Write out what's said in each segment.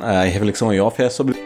a reflexão em off é sobre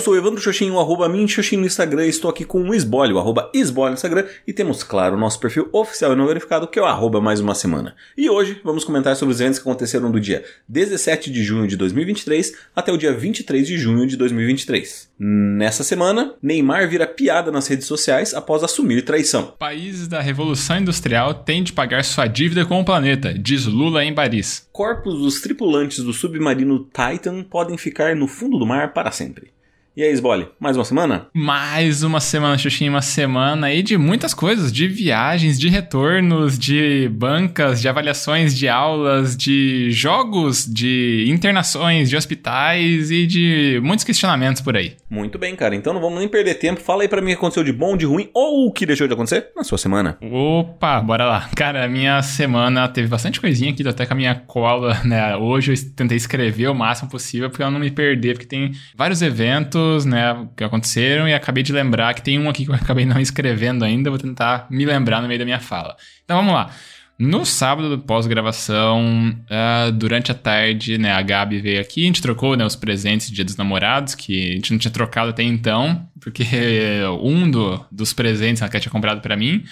sou Evandro Xoxinho, arroba Minxoxinho no Instagram, estou aqui com o Esbole, o arroba Esbole no Instagram, e temos, claro, o nosso perfil oficial e não verificado, que é o arroba mais uma semana. E hoje vamos comentar sobre os eventos que aconteceram do dia 17 de junho de 2023 até o dia 23 de junho de 2023. Nessa semana, Neymar vira piada nas redes sociais após assumir traição. Países da Revolução Industrial têm de pagar sua dívida com o planeta, diz Lula em Paris. Corpos dos tripulantes do submarino Titan podem ficar no fundo do mar para sempre. E aí, Sbole, mais uma semana? Mais uma semana, Xuxinha, uma semana aí de muitas coisas, de viagens, de retornos, de bancas, de avaliações de aulas, de jogos, de internações, de hospitais e de muitos questionamentos por aí. Muito bem, cara. Então não vamos nem perder tempo. Fala aí para mim o que aconteceu de bom, de ruim ou o que deixou de acontecer na sua semana. Opa, bora lá. Cara, a minha semana teve bastante coisinha aqui, tô até com a minha cola, né? Hoje eu tentei escrever o máximo possível para eu não me perder, porque tem vários eventos né, que aconteceram e acabei de lembrar que tem um aqui que eu acabei não escrevendo ainda, vou tentar me lembrar no meio da minha fala. Então vamos lá. No sábado, pós-gravação, uh, durante a tarde, né, a Gabi veio aqui, a gente trocou né, os presentes de Dia dos Namorados, que a gente não tinha trocado até então, porque um do, dos presentes que ela tinha comprado para mim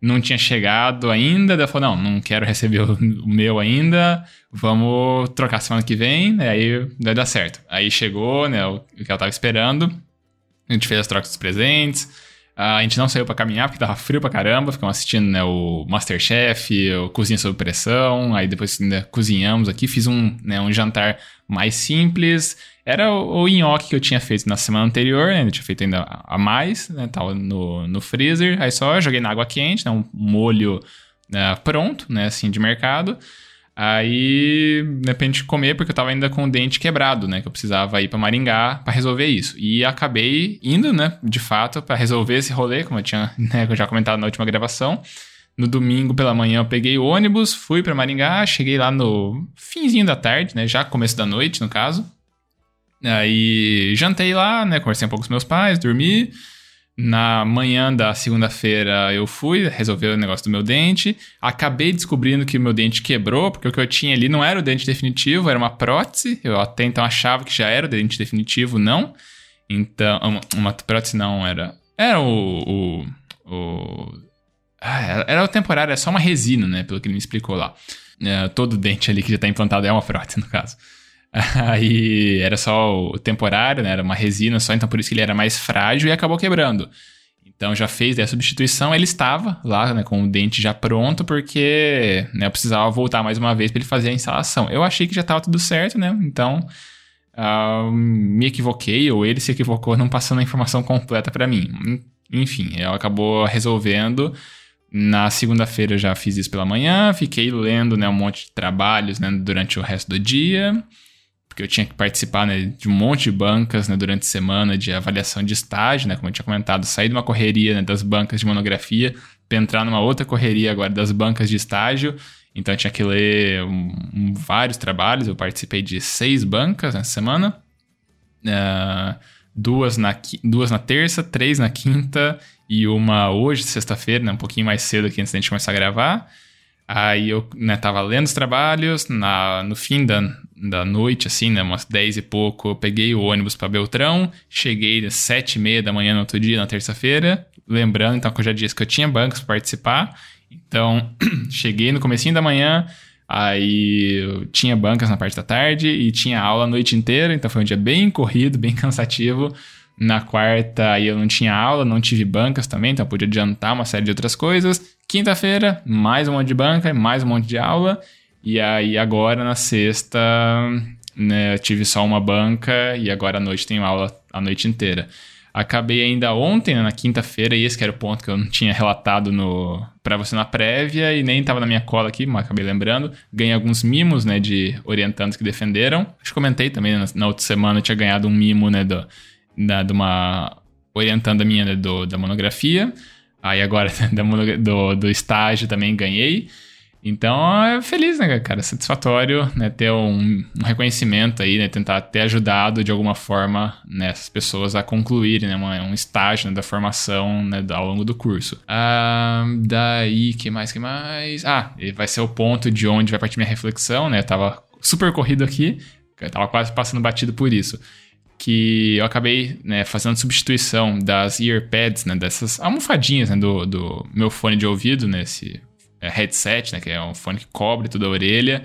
não tinha chegado ainda. Ela falou: não, não quero receber o, meu ainda, vamos trocar semana que vem, né, aí vai dar certo. Aí chegou, né, o, o que ela tava esperando, a gente fez as trocas dos presentes. A gente não saiu para caminhar porque tava frio pra caramba, ficamos assistindo né, o Masterchef, o Cozinha Sob Pressão, aí depois né, cozinhamos aqui, fiz um, né, um jantar mais simples. Era o, o nhoque que eu tinha feito na semana anterior, né, eu tinha feito ainda a mais, né, tava no, no freezer, aí só joguei na água quente, né, um molho né, pronto, né, assim, de mercado. Aí, de repente, comer, porque eu tava ainda com o dente quebrado, né? Que eu precisava ir para Maringá para resolver isso. E acabei indo, né, de fato, para resolver esse rolê, como eu tinha né, já comentado na última gravação. No domingo pela manhã eu peguei o ônibus, fui para Maringá, cheguei lá no finzinho da tarde, né? Já começo da noite, no caso. Aí jantei lá, né? Conversei um pouco com meus pais, dormi. Na manhã da segunda-feira eu fui resolver o negócio do meu dente. Acabei descobrindo que o meu dente quebrou, porque o que eu tinha ali não era o dente definitivo, era uma prótese. Eu até então achava que já era o dente definitivo, não. Então, uma, uma prótese não era. Era o. o, o ah, era o temporário, era só uma resina, né? Pelo que ele me explicou lá. É, todo dente ali que já está implantado é uma prótese, no caso. Aí era só o temporário, né? Era uma resina só, então por isso que ele era mais frágil e acabou quebrando. Então já fez a substituição, ele estava lá, né, com o dente já pronto, porque né, eu precisava voltar mais uma vez para ele fazer a instalação. Eu achei que já estava tudo certo, né? Então uh, me equivoquei, ou ele se equivocou não passando a informação completa para mim. Enfim, eu acabou resolvendo. Na segunda-feira já fiz isso pela manhã, fiquei lendo né, um monte de trabalhos né, durante o resto do dia porque eu tinha que participar né, de um monte de bancas né, durante a semana de avaliação de estágio, né, como eu tinha comentado, sair de uma correria né, das bancas de monografia para entrar numa outra correria agora das bancas de estágio. Então eu tinha que ler um, um, vários trabalhos, eu participei de seis bancas nessa semana. Uh, duas, na, duas na terça, três na quinta e uma hoje, sexta-feira, né, um pouquinho mais cedo aqui antes da gente começar a gravar. Aí eu né, tava lendo os trabalhos, na, no fim da, da noite, assim, né, umas 10 e pouco, eu peguei o ônibus para Beltrão, cheguei às 7 e meia da manhã no outro dia, na terça-feira, lembrando, então, que eu já disse que eu tinha bancos para participar, então, cheguei no comecinho da manhã, aí eu tinha bancas na parte da tarde e tinha aula a noite inteira, então foi um dia bem corrido, bem cansativo, na quarta aí eu não tinha aula, não tive bancas também, então eu podia adiantar uma série de outras coisas. Quinta-feira, mais um monte de banca, mais um monte de aula. E aí agora na sexta, né, tive só uma banca e agora à noite tenho aula a noite inteira. Acabei ainda ontem, né, na quinta-feira, e esse era o ponto que eu não tinha relatado no para você na prévia e nem estava na minha cola aqui, mas acabei lembrando. Ganhei alguns mimos, né, de orientandos que defenderam. Acho que comentei também, né, na, na outra semana eu tinha ganhado um mimo, né, do, da, de uma orientanda minha né, do, da monografia. Aí agora do, do estágio também ganhei. Então, é feliz, né, cara? Satisfatório, né? Ter um, um, reconhecimento aí, né? Tentar ter ajudado de alguma forma né, essas pessoas a concluírem, né? Uma, um estágio né, da formação né, ao longo do curso. Ah, daí, que mais, que mais? Ah, vai ser o ponto de onde vai partir minha reflexão, né? Eu tava super corrido aqui, eu tava quase passando batido por isso que eu acabei né, fazendo substituição das earpads, né, dessas almofadinhas né, do, do meu fone de ouvido, nesse né, é, headset, né? Que é um fone que cobre toda a orelha.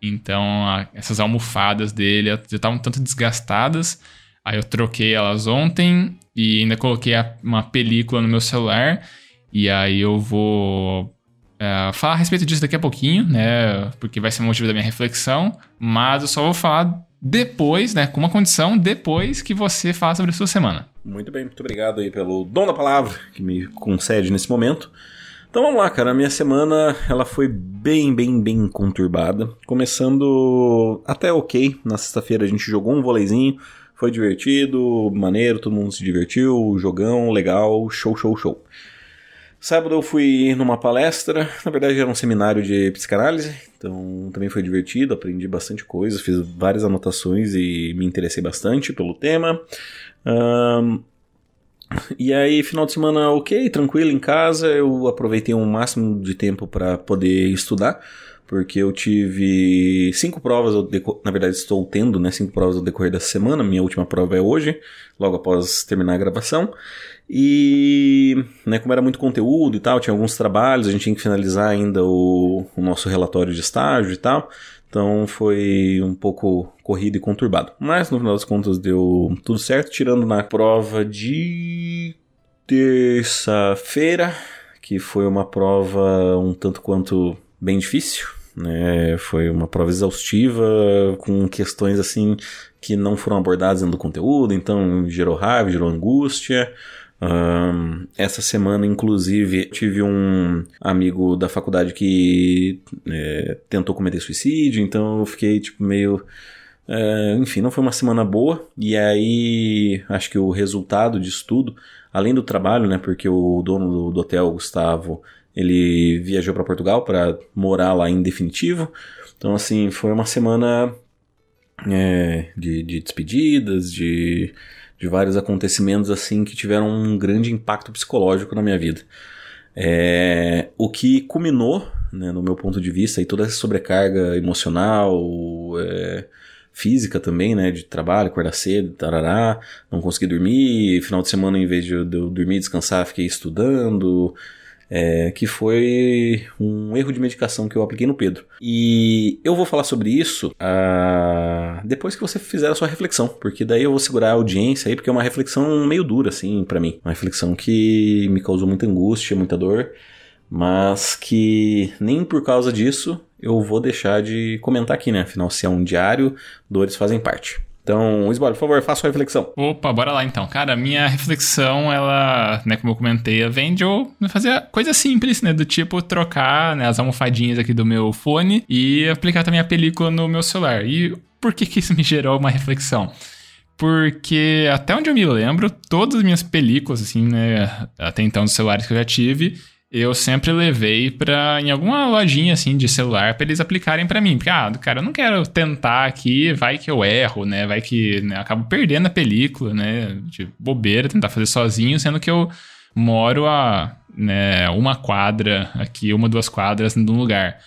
Então, a, essas almofadas dele já estavam tanto desgastadas. Aí eu troquei elas ontem e ainda coloquei a, uma película no meu celular. E aí eu vou é, falar a respeito disso daqui a pouquinho, né? Porque vai ser o motivo da minha reflexão. Mas eu só vou falar depois, né? Com uma condição, depois que você fala sobre a sua semana. Muito bem, muito obrigado aí pelo dom da palavra que me concede nesse momento. Então vamos lá, cara. A minha semana ela foi bem, bem, bem conturbada. Começando até ok. Na sexta-feira a gente jogou um voleizinho. Foi divertido, maneiro, todo mundo se divertiu, jogão, legal, show, show, show. Sábado eu fui numa palestra, na verdade era um seminário de psicanálise, então também foi divertido, aprendi bastante coisa, fiz várias anotações e me interessei bastante pelo tema. Um, e aí, final de semana, ok, tranquilo em casa. Eu aproveitei o um máximo de tempo para poder estudar, porque eu tive cinco provas, na verdade, estou tendo, né? Cinco provas ao decorrer da semana. Minha última prova é hoje, logo após terminar a gravação. E, né, como era muito conteúdo e tal, tinha alguns trabalhos, a gente tinha que finalizar ainda o, o nosso relatório de estágio e tal. Então foi um pouco corrido e conturbado. Mas no final das contas deu tudo certo, tirando na prova de terça-feira, que foi uma prova um tanto quanto bem difícil. Né? Foi uma prova exaustiva, com questões assim que não foram abordadas dentro do conteúdo, então gerou raiva, gerou angústia. Um, essa semana, inclusive, tive um amigo da faculdade que é, tentou cometer suicídio, então eu fiquei tipo meio. É, enfim, não foi uma semana boa. E aí, acho que o resultado disso tudo, além do trabalho, né? Porque o dono do, do hotel, Gustavo, ele viajou para Portugal para morar lá em definitivo. Então, assim, foi uma semana é, de, de despedidas, de de vários acontecimentos assim que tiveram um grande impacto psicológico na minha vida. É, o que culminou, né, no meu ponto de vista, e toda essa sobrecarga emocional, é, física também, né, de trabalho, acordar cedo, tarará, não consegui dormir, final de semana, em vez de eu dormir descansar, fiquei estudando, é, que foi um erro de medicação que eu apliquei no Pedro. E eu vou falar sobre isso uh, depois que você fizer a sua reflexão, porque daí eu vou segurar a audiência aí, porque é uma reflexão meio dura, assim, para mim. Uma reflexão que me causou muita angústia, muita dor, mas que nem por causa disso eu vou deixar de comentar aqui, né? Afinal, se é um diário, dores fazem parte. Então, Isbora, por favor, faça sua reflexão. Opa, bora lá então. Cara, minha reflexão, ela, né, como eu comentei, vem de eu fazer coisa simples, né, do tipo trocar né, as almofadinhas aqui do meu fone e aplicar também a película no meu celular. E por que que isso me gerou uma reflexão? Porque até onde eu me lembro, todas as minhas películas, assim, né, até então dos celulares que eu já tive, eu sempre levei pra em alguma lojinha assim de celular para eles aplicarem para mim. Porque, ah, cara, eu não quero tentar aqui, vai que eu erro, né? Vai que né, acabo perdendo a película, né? De bobeira, tentar fazer sozinho, sendo que eu moro a né, uma quadra aqui, uma, duas quadras num lugar.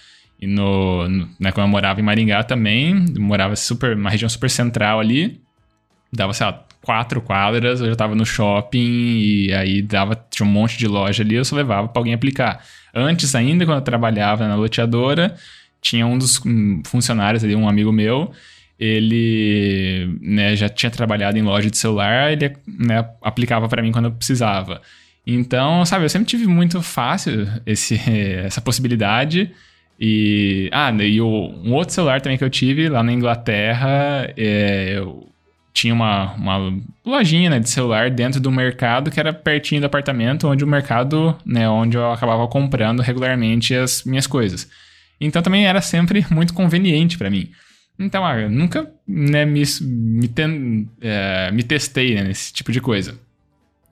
E no, no né, quando eu morava em Maringá também, morava super, uma região super central ali, dava, sei lá, quatro quadras, eu já tava no shopping e aí dava, tinha um monte de loja ali, eu só levava para alguém aplicar. Antes ainda, quando eu trabalhava na loteadora, tinha um dos funcionários ali, um amigo meu, ele né, já tinha trabalhado em loja de celular, ele né, aplicava para mim quando eu precisava. Então, sabe, eu sempre tive muito fácil esse, essa possibilidade. E. Ah, e o, um outro celular também que eu tive lá na Inglaterra, é, eu tinha uma, uma lojinha né, de celular dentro do mercado que era pertinho do apartamento, onde o mercado, né, onde eu acabava comprando regularmente as minhas coisas. Então também era sempre muito conveniente para mim. Então, ah, eu nunca né, me, me, ten, é, me testei né, nesse tipo de coisa.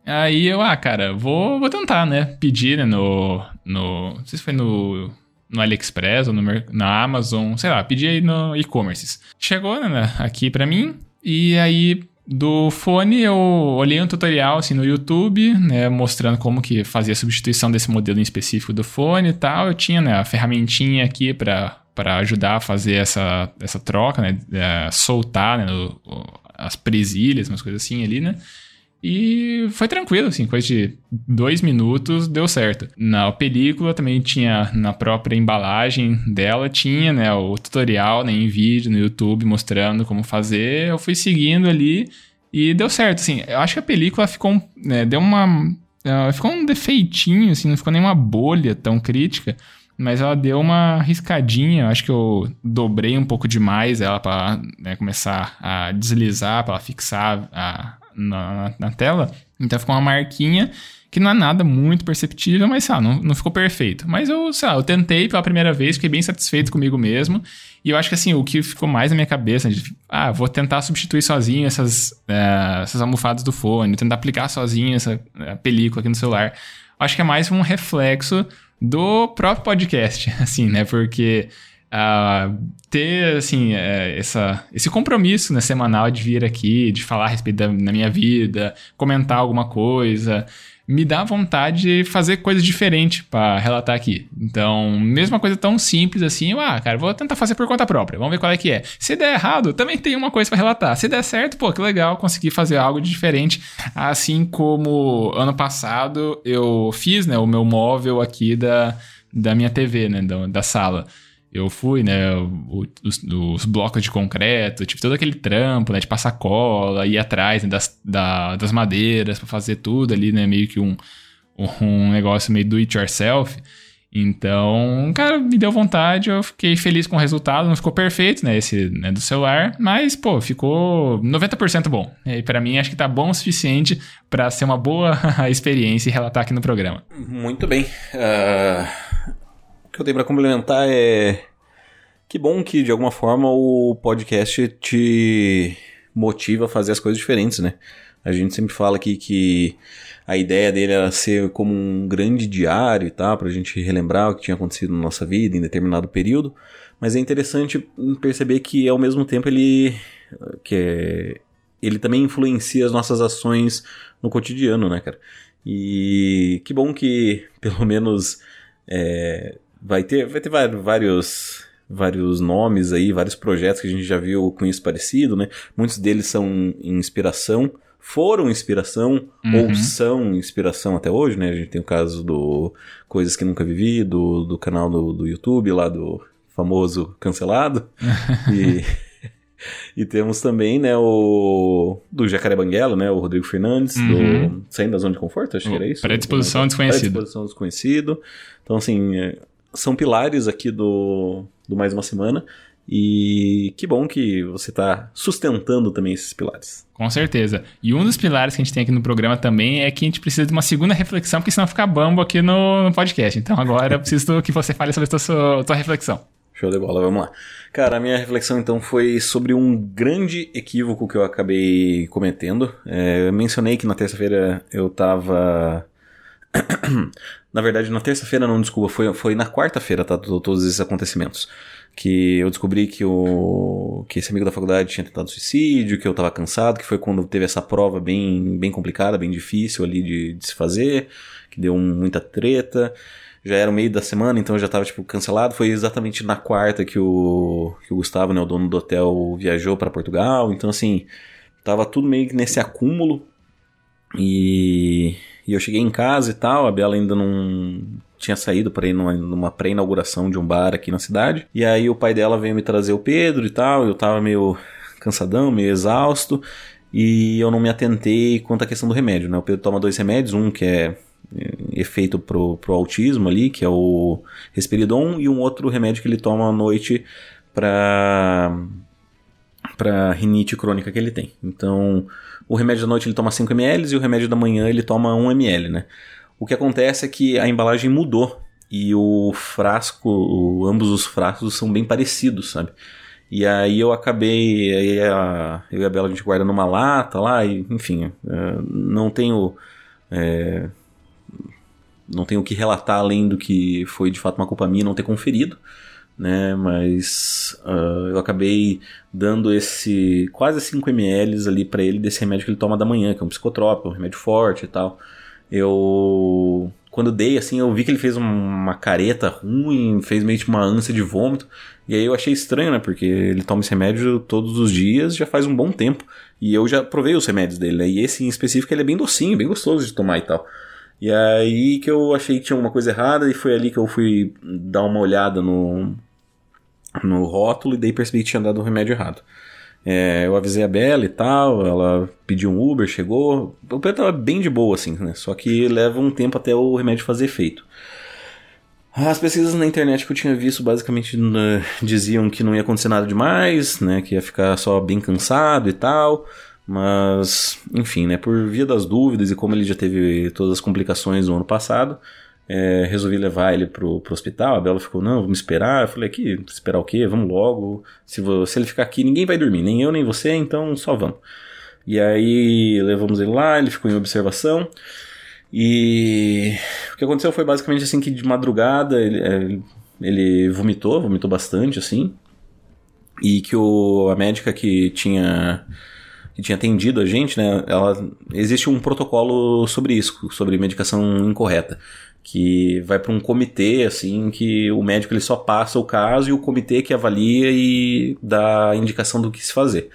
Aí eu, ah, cara, vou, vou tentar, né? Pedir né, no, no. Não sei se foi no no AliExpress ou no, na Amazon, sei lá, pedi aí no e-commerce. Chegou né, aqui para mim e aí do fone eu olhei um tutorial assim no YouTube, né, mostrando como que fazia a substituição desse modelo em específico do fone e tal. Eu tinha né, a ferramentinha aqui para para ajudar a fazer essa, essa troca, né, é, soltar né, as presilhas, umas coisas assim ali, né. E foi tranquilo, assim, coisa de dois minutos deu certo. Na película também tinha, na própria embalagem dela, tinha, né, o tutorial né, em vídeo no YouTube mostrando como fazer. Eu fui seguindo ali e deu certo, assim. Eu acho que a película ficou, né, deu uma... Uh, ficou um defeitinho, assim, não ficou nenhuma bolha tão crítica. Mas ela deu uma riscadinha, acho que eu dobrei um pouco demais ela para né, começar a deslizar, para fixar a, na, na tela. Então ficou uma marquinha que não é nada muito perceptível, mas lá, não, não ficou perfeito. Mas eu, sei lá, eu tentei pela primeira vez, fiquei bem satisfeito comigo mesmo. E eu acho que assim, o que ficou mais na minha cabeça, de, ah, vou tentar substituir sozinho essas, é, essas almofadas do fone, tentar aplicar sozinho essa é, película aqui no celular. Acho que é mais um reflexo do próprio podcast, assim, né? Porque uh, ter, assim, é, essa, esse compromisso né, semanal de vir aqui, de falar a respeito da, minha vida, comentar alguma coisa, me dá vontade de fazer coisas diferentes para relatar aqui. Então, mesma coisa tão simples assim, ah, cara, vou tentar fazer por conta própria, vamos ver qual é que é. Se der errado, também tem uma coisa para relatar. Se der certo, pô, que legal, consegui fazer algo de diferente. Assim como ano passado eu fiz, né, o meu móvel aqui da, da minha TV, né, da, da sala. Eu fui, né, os, os, blocos de concreto, tipo, todo aquele trampo, né, de passar cola, ir atrás né, das, da, das madeiras para fazer tudo ali, né, meio que um, um negócio meio do it yourself. Então, cara, me deu vontade, eu fiquei feliz com o resultado, não ficou perfeito, né, esse né, do celular, mas, pô, ficou 90% bom. E para mim, acho que tá bom o suficiente para ser uma boa experiência e relatar aqui no programa. Muito bem. Uh que eu tenho para complementar é que bom que de alguma forma o podcast te motiva a fazer as coisas diferentes, né? A gente sempre fala aqui que a ideia dele era ser como um grande diário e tal, pra gente relembrar o que tinha acontecido na nossa vida em determinado período, mas é interessante perceber que ao mesmo tempo ele que é, ele também influencia as nossas ações no cotidiano, né, cara? E que bom que pelo menos é, vai ter, vai ter vários vários nomes aí, vários projetos que a gente já viu com isso parecido, né? Muitos deles são inspiração, foram inspiração uhum. ou são inspiração até hoje, né? A gente tem o caso do Coisas que Nunca Vivi, do, do canal do, do YouTube lá do famoso cancelado. e, e temos também, né, o do Jacaré Banguela, né, o Rodrigo Fernandes, uhum. do Saindo da Zona de Conforto, acho que era isso. Predisposição desconhecido. Predisposição desconhecido. Então, assim, é, são pilares aqui do, do Mais Uma Semana. E que bom que você está sustentando também esses pilares. Com certeza. E um dos pilares que a gente tem aqui no programa também é que a gente precisa de uma segunda reflexão, porque senão fica bambo aqui no, no podcast. Então agora eu preciso que você fale sobre a sua, sua reflexão. Show de bola, vamos lá. Cara, a minha reflexão então foi sobre um grande equívoco que eu acabei cometendo. É, eu mencionei que na terça-feira eu estava na verdade, na terça-feira, não, desculpa, foi, foi na quarta-feira, tá? Todos esses acontecimentos. Que eu descobri que, o, que esse amigo da faculdade tinha tentado suicídio, que eu tava cansado, que foi quando teve essa prova bem, bem complicada, bem difícil ali de, de se fazer, que deu muita treta. Já era o meio da semana, então eu já tava, tipo, cancelado. Foi exatamente na quarta que o, que o Gustavo, né, o dono do hotel, viajou para Portugal. Então, assim, tava tudo meio que nesse acúmulo. E e eu cheguei em casa e tal, a Bela ainda não tinha saído para ir numa, numa pré-inauguração de um bar aqui na cidade. E aí o pai dela veio me trazer o Pedro e tal, eu tava meio cansadão, meio exausto, e eu não me atentei quanto à questão do remédio, né? O Pedro toma dois remédios, um que é, é efeito pro, pro autismo ali, que é o Risperidon, e um outro remédio que ele toma à noite para para rinite crônica que ele tem. Então, o remédio da noite ele toma 5 ml e o remédio da manhã ele toma 1 ml, né? O que acontece é que a embalagem mudou e o frasco, o, ambos os frascos são bem parecidos, sabe? E aí eu acabei, aí a, eu e a Bela a gente guarda numa lata lá, e enfim, é, não tenho é, não tenho o que relatar além do que foi de fato uma culpa minha não ter conferido, né? Mas uh, eu acabei dando esse quase 5 ml ali para ele desse remédio que ele toma da manhã, que é um psicotrópico, um remédio forte e tal. Eu quando dei, assim, eu vi que ele fez uma careta ruim, fez meio que uma ânsia de vômito. E aí eu achei estranho, né? Porque ele toma esse remédio todos os dias, já faz um bom tempo. E eu já provei os remédios dele, né? E esse em específico ele é bem docinho, bem gostoso de tomar e tal. E aí que eu achei que tinha alguma coisa errada e foi ali que eu fui dar uma olhada no, no rótulo e daí percebi que tinha dado o remédio errado. É, eu avisei a Bela e tal, ela pediu um Uber, chegou. O Pedro tava bem de boa, assim, né? Só que leva um tempo até o remédio fazer efeito. As pesquisas na internet que eu tinha visto basicamente né, diziam que não ia acontecer nada demais, né? Que ia ficar só bem cansado e tal. Mas, enfim, né? Por via das dúvidas e como ele já teve todas as complicações no ano passado, é, resolvi levar ele pro, pro hospital. A Bela ficou, não, vamos esperar. Eu falei, aqui, esperar o quê? Vamos logo. Se, se ele ficar aqui, ninguém vai dormir, nem eu, nem você, então só vamos. E aí levamos ele lá, ele ficou em observação. E o que aconteceu foi basicamente assim que de madrugada ele, é, ele vomitou, vomitou bastante assim. E que o, a médica que tinha que tinha atendido a gente, né, ela existe um protocolo sobre isso, sobre medicação incorreta que vai para um comitê assim que o médico ele só passa o caso e o comitê que avalia e dá a indicação do que se fazer.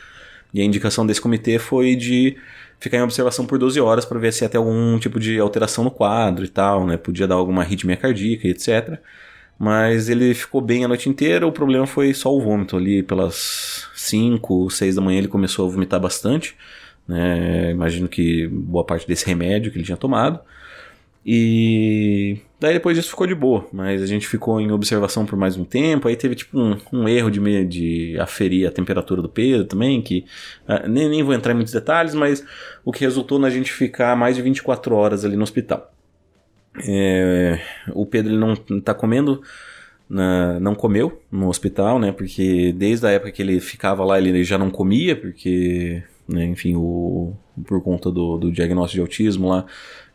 E a indicação desse comitê foi de ficar em observação por 12 horas para ver se ter algum tipo de alteração no quadro e tal, né? Podia dar alguma arritmia cardíaca etc. Mas ele ficou bem a noite inteira, o problema foi só o vômito ali pelas 5, 6 da manhã ele começou a vomitar bastante, né? Imagino que boa parte desse remédio que ele tinha tomado. E daí depois disso ficou de boa, mas a gente ficou em observação por mais um tempo. Aí teve tipo um, um erro de, de aferir a temperatura do Pedro também, que uh, nem, nem vou entrar em muitos detalhes, mas o que resultou na gente ficar mais de 24 horas ali no hospital. É, o Pedro ele não está comendo, na, não comeu no hospital, né? Porque desde a época que ele ficava lá ele já não comia, porque, né, enfim, o, por conta do, do diagnóstico de autismo lá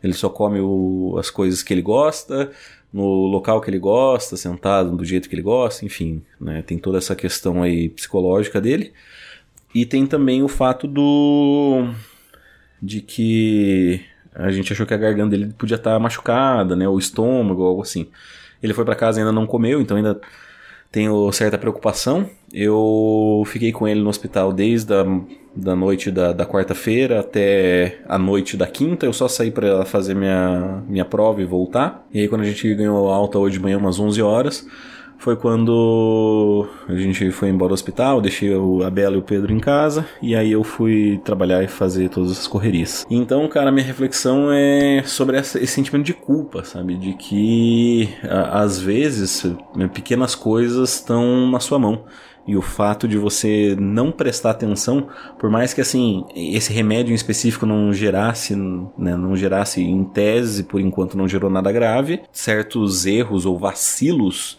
ele só come o, as coisas que ele gosta, no local que ele gosta, sentado do jeito que ele gosta, enfim, né? Tem toda essa questão aí psicológica dele. E tem também o fato do de que a gente achou que a garganta dele podia estar tá machucada, né, o estômago, algo assim. Ele foi para casa e ainda não comeu, então ainda tenho certa preocupação. Eu fiquei com ele no hospital desde a da noite da, da quarta-feira até a noite da quinta. Eu só saí para fazer minha, minha prova e voltar. E aí, quando a gente ganhou alta hoje de manhã, umas 11 horas, foi quando a gente foi embora do hospital, deixei a Bela e o Pedro em casa, e aí eu fui trabalhar e fazer todas as correrias. Então, cara, minha reflexão é sobre esse sentimento de culpa, sabe? De que às vezes pequenas coisas estão na sua mão e o fato de você não prestar atenção, por mais que assim esse remédio em específico não gerasse, né, não gerasse em tese, por enquanto não gerou nada grave, certos erros ou vacilos,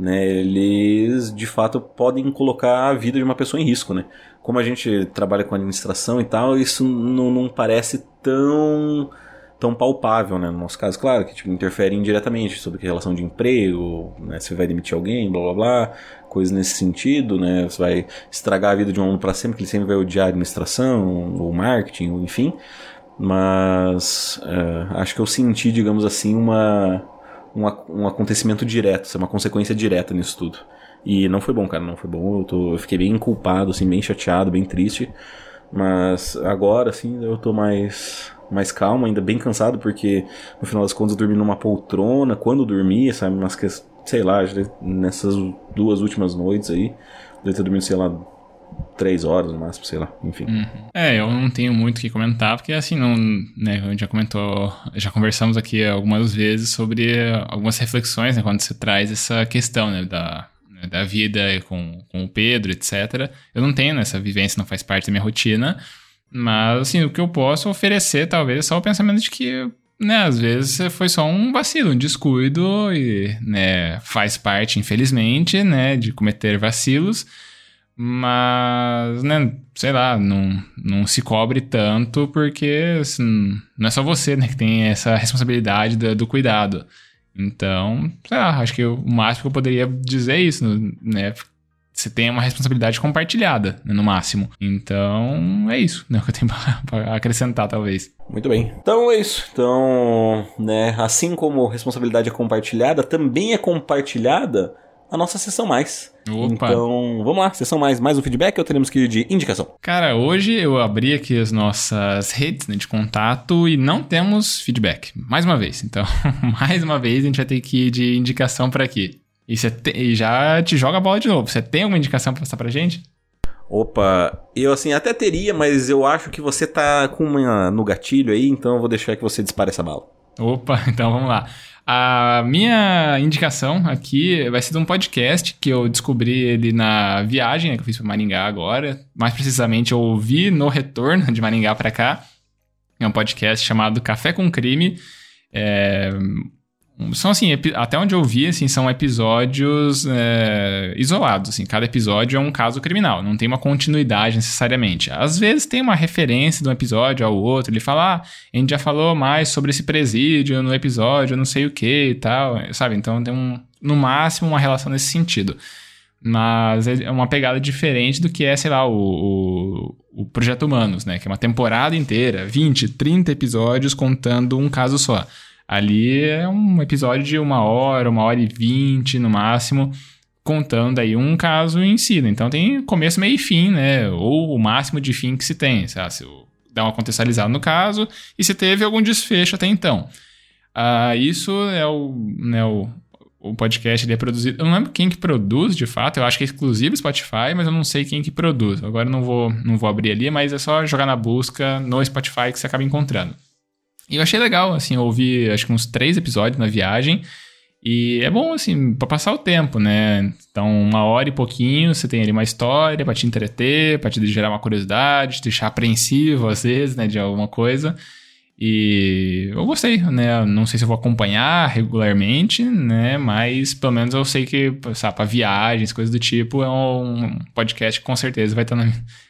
né, eles de fato podem colocar a vida de uma pessoa em risco, né? Como a gente trabalha com administração e tal, isso não, não parece tão tão palpável, né? No nosso caso, claro, que tipo, interfere indiretamente sobre relação de emprego, né? Se vai demitir alguém, blá blá blá, coisas nesse sentido, né? Você vai estragar a vida de um aluno para sempre, que ele sempre vai odiar a administração, ou marketing, ou enfim. Mas uh, acho que eu senti, digamos assim, uma, uma, um acontecimento direto, uma consequência direta nisso tudo. E não foi bom, cara, não foi bom. Eu, tô, eu fiquei bem culpado, assim, bem chateado, bem triste. Mas agora, assim, eu tô mais mais calmo, ainda bem cansado, porque no final das contas eu dormi numa poltrona, quando dormia, sabe, umas que, sei lá, nessas duas últimas noites aí, deve ter dormido, sei lá, três horas no máximo, sei lá, enfim. Uhum. É, eu não tenho muito o que comentar, porque assim, não, né, a gente já comentou, já conversamos aqui algumas vezes sobre algumas reflexões, né, quando você traz essa questão, né, da, né, da vida com, com o Pedro, etc. Eu não tenho, né, essa vivência não faz parte da minha rotina, mas, assim, o que eu posso oferecer, talvez, é só o pensamento de que, né, às vezes foi só um vacilo, um descuido e, né, faz parte, infelizmente, né, de cometer vacilos. Mas, né, sei lá, não, não se cobre tanto porque assim, não é só você, né, que tem essa responsabilidade do, do cuidado. Então, sei lá, acho que o máximo que eu poderia dizer é isso, né? Você tem uma responsabilidade compartilhada, né, no máximo. Então, é isso, né? Que eu tenho pra acrescentar, talvez. Muito bem. Então é isso. Então, né, assim como responsabilidade é compartilhada, também é compartilhada a nossa sessão mais. Opa. Então, vamos lá, sessão mais, mais um feedback ou teremos que ir de indicação? Cara, hoje eu abri aqui as nossas redes né, de contato e não temos feedback. Mais uma vez. Então, mais uma vez a gente vai ter que ir de indicação para aqui. E, te, e já te joga a bola de novo. Você tem alguma indicação pra passar pra gente? Opa, eu assim até teria, mas eu acho que você tá com uma no gatilho aí, então eu vou deixar que você dispare essa bala. Opa, então vamos lá. A minha indicação aqui vai ser de um podcast que eu descobri ele na viagem né, que eu fiz para Maringá agora. Mais precisamente, eu ouvi no retorno de Maringá para cá. É um podcast chamado Café com Crime. É, são assim, até onde eu vi, assim, são episódios é, isolados, assim, cada episódio é um caso criminal, não tem uma continuidade necessariamente. Às vezes tem uma referência de um episódio ao outro, ele fala, ah, a gente já falou mais sobre esse presídio no episódio, não sei o que e tal, sabe? Então tem um, no máximo uma relação nesse sentido. Mas é uma pegada diferente do que é, sei lá, o, o, o Projeto Humanos, né? Que é uma temporada inteira, 20, 30 episódios contando um caso só. Ali é um episódio de uma hora, uma hora e vinte no máximo, contando aí um caso em si. Né? Então tem começo, meio e fim, né? Ou o máximo de fim que se tem. Se dá uma contextualizada no caso e se teve algum desfecho até então. Ah, isso é o, né, o, o podcast ele é produzido. Eu não lembro quem que produz, de fato. Eu acho que é exclusivo Spotify, mas eu não sei quem que produz. Agora não vou, não vou abrir ali, mas é só jogar na busca no Spotify que você acaba encontrando. E eu achei legal, assim, eu ouvi acho que uns três episódios na viagem. E é bom, assim, pra passar o tempo, né? Então, uma hora e pouquinho, você tem ali uma história pra te entreter, pra te gerar uma curiosidade, te deixar apreensivo, às vezes, né, de alguma coisa. E eu gostei, né? Não sei se eu vou acompanhar regularmente, né? Mas pelo menos eu sei que, sabe, pra viagens, coisas do tipo, é um podcast que com certeza vai estar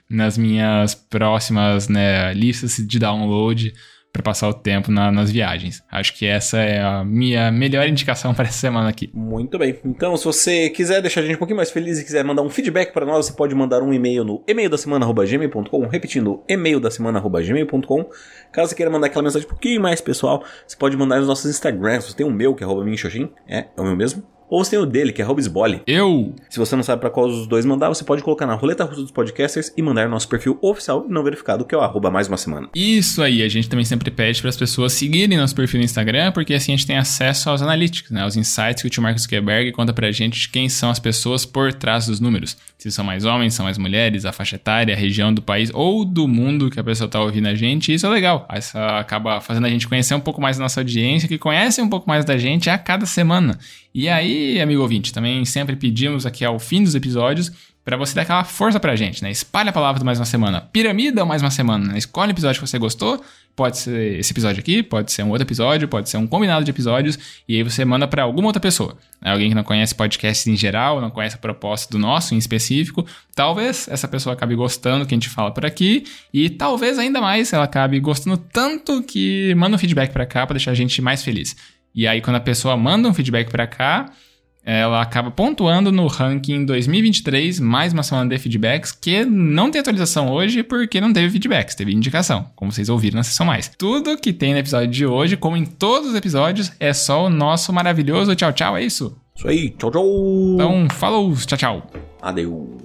nas minhas próximas né, listas de download para passar o tempo na, nas viagens. Acho que essa é a minha melhor indicação para essa semana aqui. Muito bem. Então, se você quiser deixar a gente um pouquinho mais feliz e quiser mandar um feedback para nós, você pode mandar um e-mail no e-mail da semana@gmail.com, repetindo e-mail da semana@gmail.com. Caso você queira mandar aquela mensagem um pouquinho mais pessoal, você pode mandar nos nossos Instagrams. Você tem o meu que é @minxoxin, é, é o meu mesmo. Ou você tem o dele, que é Robsbole. Eu! Se você não sabe para qual dos dois mandar, você pode colocar na roleta russa dos podcasters e mandar nosso perfil oficial e não verificado, que é o arroba mais uma semana. Isso aí, a gente também sempre pede para as pessoas seguirem nosso perfil no Instagram, porque assim a gente tem acesso aos analytics, né? Aos insights que o tio Marcos Zuckerberg conta pra gente quem são as pessoas por trás dos números. Se são mais homens, são mais mulheres, a faixa etária, a região do país ou do mundo que a pessoa tá ouvindo a gente, isso é legal. Isso acaba fazendo a gente conhecer um pouco mais da nossa audiência, que conhece um pouco mais da gente a cada semana. E aí, amigo ouvinte, também sempre pedimos aqui ao fim dos episódios para você dar aquela força pra gente, né? Espalha a palavra do Mais Uma Semana. Piramida Mais Uma Semana, né? Escolhe o episódio que você gostou. Pode ser esse episódio aqui, pode ser um outro episódio, pode ser um combinado de episódios. E aí você manda para alguma outra pessoa. Né? Alguém que não conhece podcast em geral, não conhece a proposta do nosso em específico. Talvez essa pessoa acabe gostando que a gente fala por aqui. E talvez ainda mais ela acabe gostando tanto que manda um feedback para cá para deixar a gente mais feliz. E aí, quando a pessoa manda um feedback para cá, ela acaba pontuando no ranking 2023, mais uma semana de feedbacks, que não tem atualização hoje porque não teve feedbacks, teve indicação, como vocês ouviram na sessão mais. Tudo que tem no episódio de hoje, como em todos os episódios, é só o nosso maravilhoso tchau tchau, é isso? Isso aí, tchau tchau! Então, falou, tchau tchau! Adeus!